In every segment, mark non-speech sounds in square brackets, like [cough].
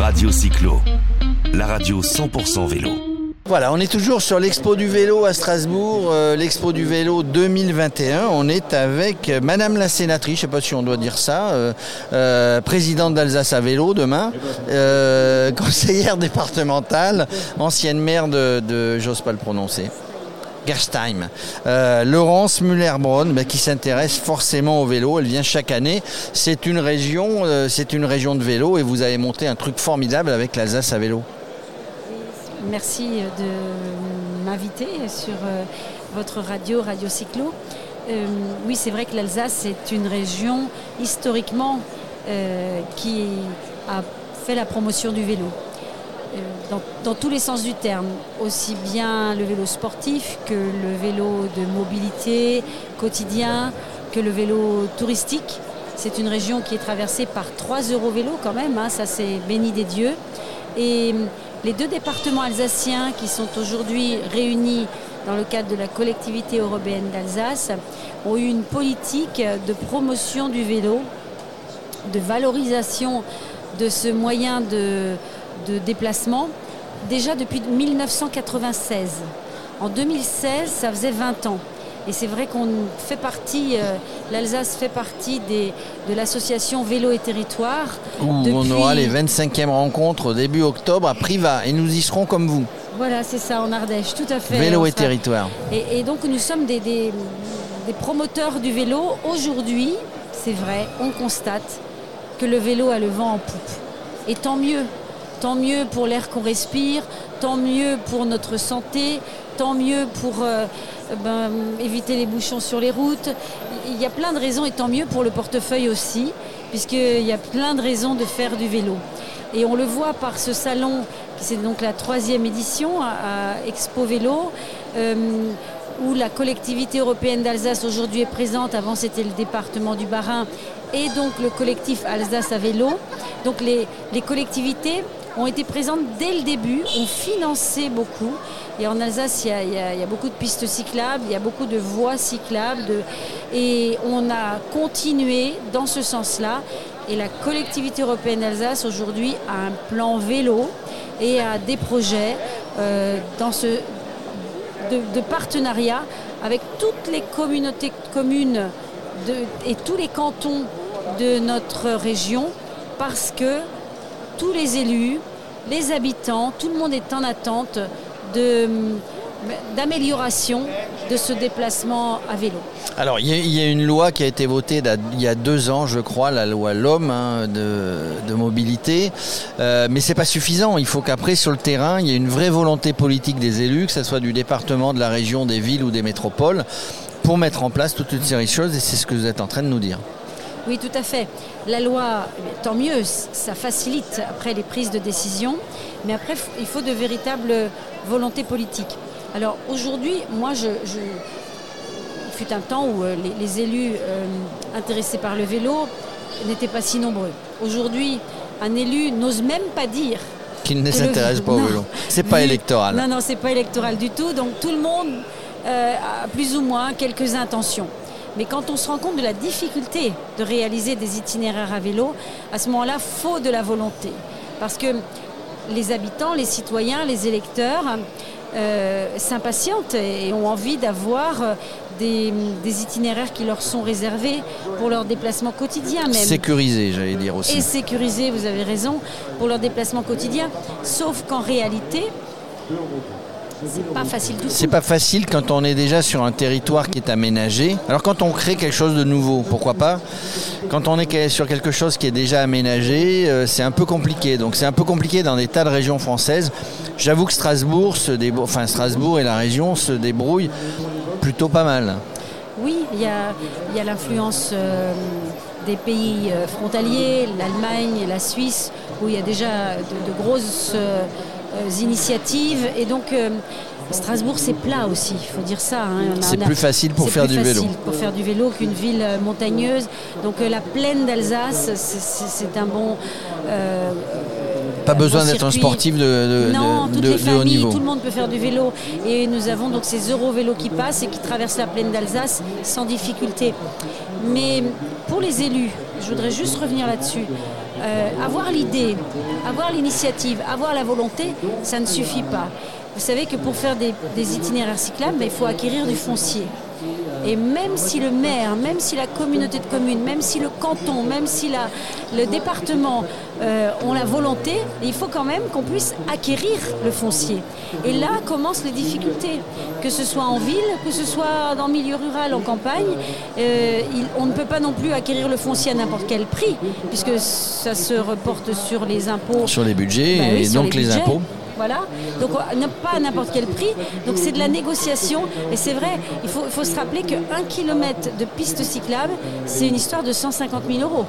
Radio Cyclo, la radio 100% vélo. Voilà, on est toujours sur l'Expo du vélo à Strasbourg, euh, l'Expo du vélo 2021. On est avec euh, Madame la sénatrice, je ne sais pas si on doit dire ça, euh, présidente d'Alsace à vélo demain, [laughs] conseillère départementale, ancienne maire de, de j'ose pas le prononcer. Euh, Laurence Muller-Braun, bah, qui s'intéresse forcément au vélo. Elle vient chaque année. C'est une région, euh, c'est une région de vélo et vous avez monté un truc formidable avec l'Alsace à vélo. Merci de m'inviter sur euh, votre radio, Radio Cyclo. Oui, c'est vrai que l'Alsace est une région historiquement qui a fait la promotion du vélo. Dans, dans tous les sens du terme, aussi bien le vélo sportif que le vélo de mobilité quotidien, que le vélo touristique. C'est une région qui est traversée par trois Eurovélos quand même, hein, ça c'est béni des dieux. Et les deux départements alsaciens qui sont aujourd'hui réunis dans le cadre de la collectivité européenne d'Alsace ont eu une politique de promotion du vélo, de valorisation de ce moyen de, de déplacement déjà depuis 1996. En 2016, ça faisait 20 ans. Et c'est vrai qu'on fait partie, euh, l'Alsace fait partie des, de l'association Vélo et Territoire. Où on Depuis- aura les 25e rencontres au début octobre à Privas et nous y serons comme vous. Voilà, c'est ça, en Ardèche, tout à fait. Vélo On et sera- territoire. Et, et donc nous sommes des, des- des promoteurs du vélo. Aujourd'hui, c'est vrai, on constate que le vélo a le vent en poupe. Et tant mieux. Tant mieux pour l'air qu'on respire, tant mieux pour notre santé, tant mieux pour euh, ben, éviter les bouchons sur les routes. Il y a plein de raisons et tant mieux pour le portefeuille aussi, puisqu'il y a plein de raisons de faire du vélo. Et on le voit par ce salon, c'est donc la troisième édition à, Expo Vélo, euh, où la collectivité européenne d'Alsace aujourd'hui est présente. Avant, c'était le département du Bas-Rhin et donc le collectif Alsace à vélo. Donc les collectivités ont été présentes dès le début, ont financé beaucoup. Et en Alsace, il y, a, beaucoup de pistes cyclables, il y a beaucoup de voies cyclables. et on a continué dans ce sens-là. Et la collectivité européenne d'Alsace aujourd'hui a un plan vélo et a des projets euh, dans ce, de, partenariat avec toutes les communautés communes et tous les cantons de notre région parce que tous les élus, les habitants, tout le monde est en attente d'amélioration de ce déplacement à vélo. Alors, il y, a- une loi qui a été votée il y a deux ans, je crois, la loi L'Homme hein, de, mobilité. Euh, mais c'est pas suffisant. Il faut qu'après, sur le terrain, il y ait une vraie volonté politique des élus, que ce soit du département, de la région, des villes ou des métropoles, pour mettre en place toute une série de choses. Et c'est ce que vous êtes en train de nous dire. Oui, tout à fait. La loi, tant mieux, ça facilite après les prises de décision, mais après, il faut de véritables volontés politiques. Alors aujourd'hui, moi, je, je- il fut un temps où euh, les, les élus euh, intéressés par le vélo n'étaient pas si nombreux. Aujourd'hui, un élu n'ose même pas dire Qui ne s'intéresse pas au vélo. C'est pas [laughs] électoral. Non, non, c'est pas électoral du tout. Donc tout le monde euh, a plus ou moins quelques intentions. Mais quand on se rend compte de la difficulté de réaliser des itinéraires à vélo, à ce moment-là, faut de la volonté. Parce que les habitants, les citoyens, les électeurs euh, s'impatientent et ont envie d'avoir euh, des, des itinéraires qui leur sont réservés pour leur déplacement quotidien même Sécurisé, j'allais dire aussi. et sécurisé, vous avez raison, pour leur déplacement quotidien. Sauf qu'en réalité, c'est pas facile du tout. C'est pas facile quand on est déjà sur un territoire qui est aménagé. Alors quand on crée quelque chose de nouveau, pourquoi pas? Quand on est sur quelque chose qui est déjà aménagé, euh, c'est un peu compliqué. Donc c'est un peu compliqué dans des tas de régions françaises. J'avoue que Strasbourg, se débrou- enfin Strasbourg et la région se débrouillent plutôt pas mal. Oui, il y a, l'influence euh, des pays euh, frontaliers, l'Allemagne, la Suisse, où il y a déjà de, de grosses euh, initiatives. Et donc, euh, Strasbourg, c'est plat aussi, il faut dire ça. hein. C'est plus facile pour faire plus du vélo. pour faire du vélo qu'une ville euh, montagneuse. Donc, euh, la plaine d'Alsace, c'est- un bon. euh, Pas besoin bon d'être un sportif de, de- Non, de- toutes les haut familles, niveau. tout le monde peut faire du vélo. Et nous avons donc ces Eurovélos qui passent et qui traversent la plaine d'Alsace sans difficulté. Mais pour les élus, je voudrais juste revenir là-dessus. Euh, avoir l'idée, avoir l'initiative, avoir la volonté, ça ne suffit pas. Vous savez que pour faire des, itinéraires cyclables, ben, il faut acquérir du foncier. Et même si le maire, même si la communauté de communes, même si le canton, même si le département euh, ont la volonté, il faut quand même qu'on puisse acquérir le foncier. Et là commencent les difficultés, que ce soit en ville, que ce soit dans le milieu rural, en campagne. Euh, on ne peut pas non plus acquérir le foncier à n'importe quel prix, puisque ça se reporte sur les impôts. Sur les budgets bah et donc les impôts. Voilà. Donc pas à n'importe quel prix. Donc c'est de la négociation. Et c'est vrai, il faut, faut se rappeler qu'un kilomètre de piste cyclable, c'est une histoire de 150 000 euros.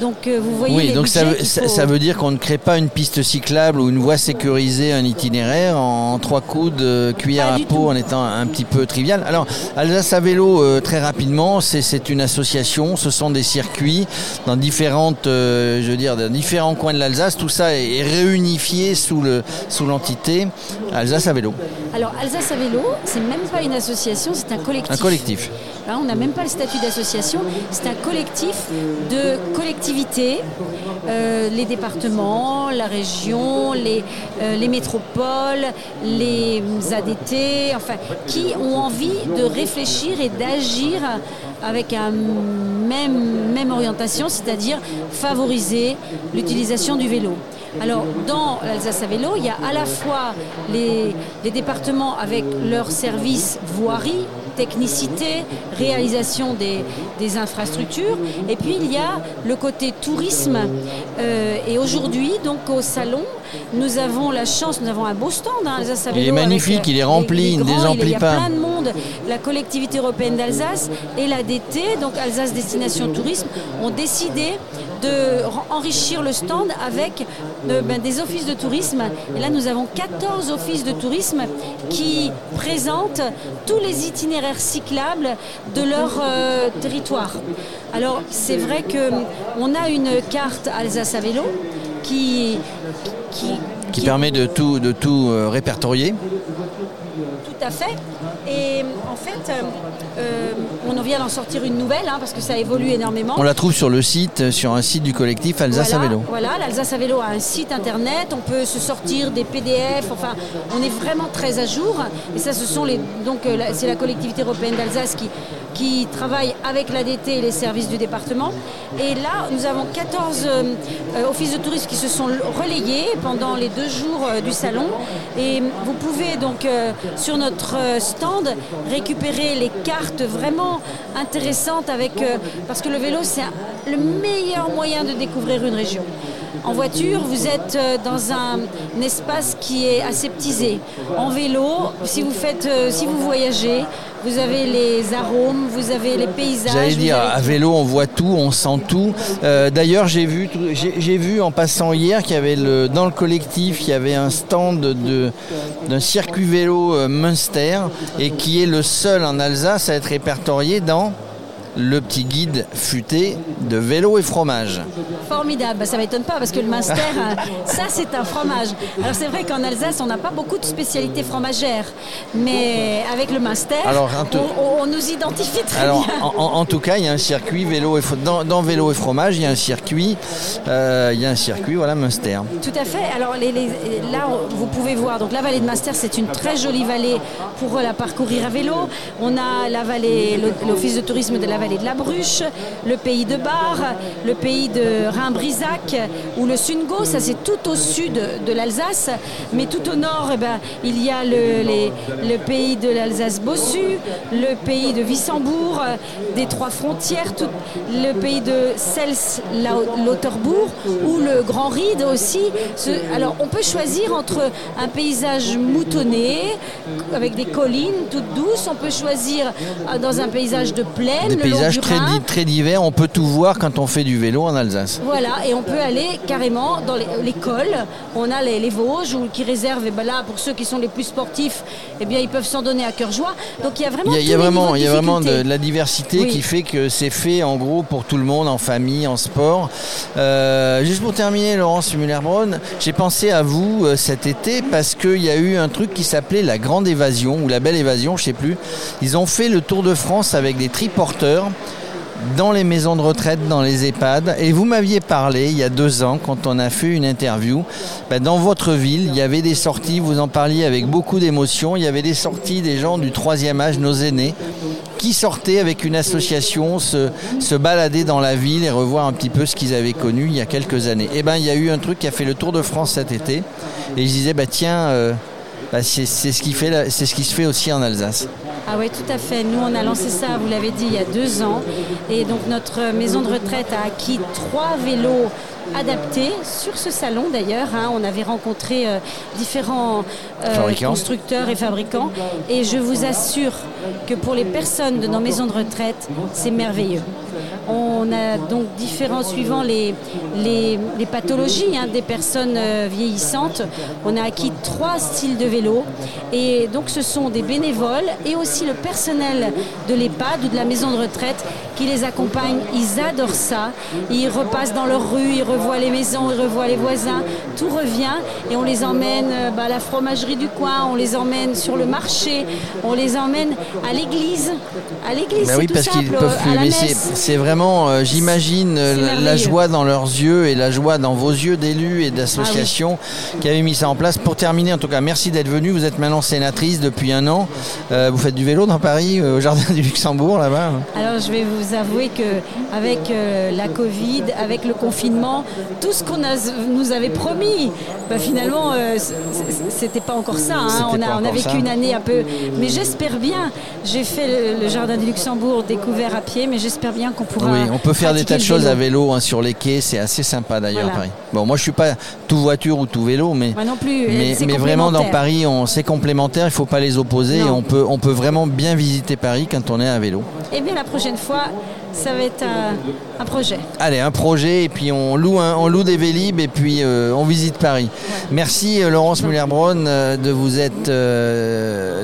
Donc euh, vous voyez. Oui, donc ça veut, dire qu'on ne crée pas une piste cyclable ou une voie sécurisée, un itinéraire en trois coups de cuillère à peau en étant un petit peu trivial. Alors Alsace à vélo, euh, très rapidement, c'est une association, ce sont des circuits dans différentes, euh, je veux dire, dans différents coins de l'Alsace. Tout ça est, réunifié sous le sous l'entité Alsace à vélo. Alors Alsace à vélo, c'est même pas une association, c'est un collectif. Un collectif. on n'a même pas le statut d'association, c'est un collectif de euh, les départements, la région, les, euh, les métropoles, les ADT, enfin, qui ont envie de réfléchir et d'agir avec un même, orientation, c'est-à-dire favoriser l'utilisation du vélo. Alors, dans l'Alsace à vélo, il y a à la fois les, départements avec leurs services voirie, technicité, réalisation des, infrastructures, et puis il y a le côté tourisme. Euh, et aujourd'hui, donc au salon, nous avons la chance, nous avons un beau stand, hein, Alsace. Il est magnifique, il est rempli, il ne désemplit pas. Il y a plein de monde. La collectivité européenne d'Alsace et l'ADT, donc Alsace Destination Tourisme, ont décidé de enrichir le stand avec euh, ben, des offices de tourisme. Et là, nous avons 14 offices de tourisme qui présentent tous les itinéraires cyclables de leur euh, territoire. Alors, c'est vrai qu'on a une carte Alsace à vélo qui, qui, permet de tout, de tout euh, répertorier tout à fait. Et en fait, euh, euh, on vient d'en sortir une nouvelle hein, parce que ça évolue énormément. On la trouve sur le site, sur un site du collectif Alsace à vélo. Voilà, l'Alsace à vélo a un site internet. On peut se sortir des PDF. Enfin, on est vraiment très à jour. Et ça, ce sont les donc euh, c'est la collectivité européenne d'Alsace qui qui travaille avec l'ADT et les services du département. Et là, nous avons 14 offices de tourisme qui se sont relayés pendant les deux jours du salon. Et vous pouvez donc sur notre euh, stand récupérer les cartes vraiment intéressantes avec euh, parce que le vélo c'est le meilleur moyen de découvrir une région. En voiture, vous êtes euh, dans un, espace qui est aseptisé. En vélo, si vous faites, si vous voyagez, vous avez les arômes, vous avez les paysages. J'allais dire, à vélo, on voit tout, on sent tout. Euh, d'ailleurs, j'ai vu, j'ai vu en passant hier qu'il y avait le, dans le collectif, il y avait un stand d'un circuit vélo euh, Munster et qui est le seul en Alsace à être répertorié dans le petit guide futé de vélo et fromage. Formidable, bah, ça m'étonne pas parce que le Munster, euh, ça c'est un fromage. Alors c'est vrai qu'en Alsace, on n'a pas beaucoup de spécialités fromagères, mais avec le Munster, on, nous identifie très bien. En, en, tout cas, il y a un circuit vélo et dans, vélo et fromage, il y a un circuit, euh, il y a un circuit, voilà Munster. Tout à fait. Alors là, vous pouvez voir, donc la vallée de Munster, c'est une très jolie vallée pour la parcourir à vélo. On a la vallée, l'office de tourisme de la vallée de la Bruche, le pays de Bar, le pays de Rhin-Brisac ou le Sungo, ça c'est tout au sud de l'Alsace, mais tout au nord, eh ben, il y a le, le pays de l'Alsace-Bossu, le pays de Wissembourg, des trois frontières, tout, le pays de Sels-Lauterbourg ou le Grand Ride aussi. alors on peut choisir entre un paysage moutonné avec des collines toutes douces, on peut choisir euh, dans un paysage de plaine, paysages très, très, divers. On peut tout voir quand on fait du vélo en Alsace. Voilà, et on peut aller carrément dans les, cols. On a les, Vosges qui réservent, et ben là, pour ceux qui sont les plus sportifs, eh bien, ils peuvent s'en donner à cœur joie. Donc il y a vraiment, il y a, vraiment, il y a vraiment de, la diversité qui fait que c'est fait en gros pour tout le monde, en famille, en sport. Euh, juste pour terminer, Laurence Muller-Braun, j'ai pensé à vous euh, cet été parce qu'il y a eu un truc qui s'appelait la Grande Évasion ou la Belle Évasion, je sais plus. Ils ont fait le Tour de France avec des triporteurs dans les maisons de retraite, dans les EHPAD. Et vous m'aviez parlé il y a deux ans, quand on a fait une interview, ben, dans votre ville, il y avait des sorties, vous en parliez avec beaucoup d'émotion, il y avait des sorties des gens du troisième âge, nos aînés, qui sortaient avec une association se, se balader dans la ville et revoir un petit peu ce qu'ils avaient connu il y a quelques années. Et ben il y a eu un truc qui a fait le tour de France cet été. Et je disais, bah, tiens, euh, bah, c'est ce qui se fait aussi en Alsace. Ah oui, tout à fait. Nous, on a lancé ça, vous l'avez dit, il y a deux ans. Et donc, notre maison de retraite a acquis trois vélos adaptés sur ce salon d'ailleurs. Hein. on avait rencontré euh, différents euh, constructeurs et fabricants. Et je vous assure que pour les personnes de nos maisons de retraite, c'est merveilleux. On a donc différents, suivant les, pathologies hein, des personnes euh, vieillissantes, on a acquis trois styles de vélo. Et donc ce sont des bénévoles et aussi le personnel de l'EHPAD ou de la maison de retraite qui les accompagnent. Ils adorent ça. Ils repassent dans leur rue, ils revoient les maisons, ils revoient les voisins. Tout revient et on les emmène euh, bah, à la fromagerie du coin, on les emmène sur le marché, on les emmène à l'église. À l'église, ben oui, parce qu'ils peuvent plus. C'est vraiment, euh, j'imagine, euh, la, joie dans leurs yeux et la joie dans vos yeux d'élus et d'associations ah qui avaient mis ça en place. Pour terminer, en tout cas, merci d'être venu. Vous êtes maintenant sénatrice depuis un an. vous faites du vélo dans Paris, au Jardin du Luxembourg, là-bas Alors, je vais vous avouer que avec la Covid, avec le confinement, tout ce qu'on nous avait promis, bah, finalement, c'était pas encore ça. Hein. On, a, on a vécu une année un peu. Mais j'espère bien. J'ai fait le, jardin du Luxembourg découvert à pied, mais j'espère bien qu'on pourra. Oui, on peut faire des tas de choses à vélo hein, sur les quais. C'est assez sympa d'ailleurs Paris. Bon, moi je suis pas tout voiture ou tout vélo, mais. Moi non plus. Mais, vraiment dans Paris, c'est complémentaire. Il faut pas les opposer. on peut, on peut vraiment bien visiter Paris quand on est à vélo. Et eh bien la prochaine fois, ça va être un, projet. Allez, un projet et puis on loue, on loue des Vélib et puis euh, on visite Paris. Merci euh, Laurence Muller-Braun euh, de vous être,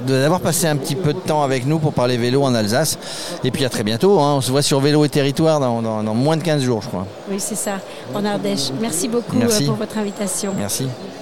d'avoir passé un petit peu de temps avec nous pour parler vélo en Alsace. Et puis à très bientôt. Hein. On se voit sur Vélo et Territoire dans, moins de 15 jours, je crois. Oui, c'est ça, en Ardèche. Merci beaucoup pour votre invitation. Merci.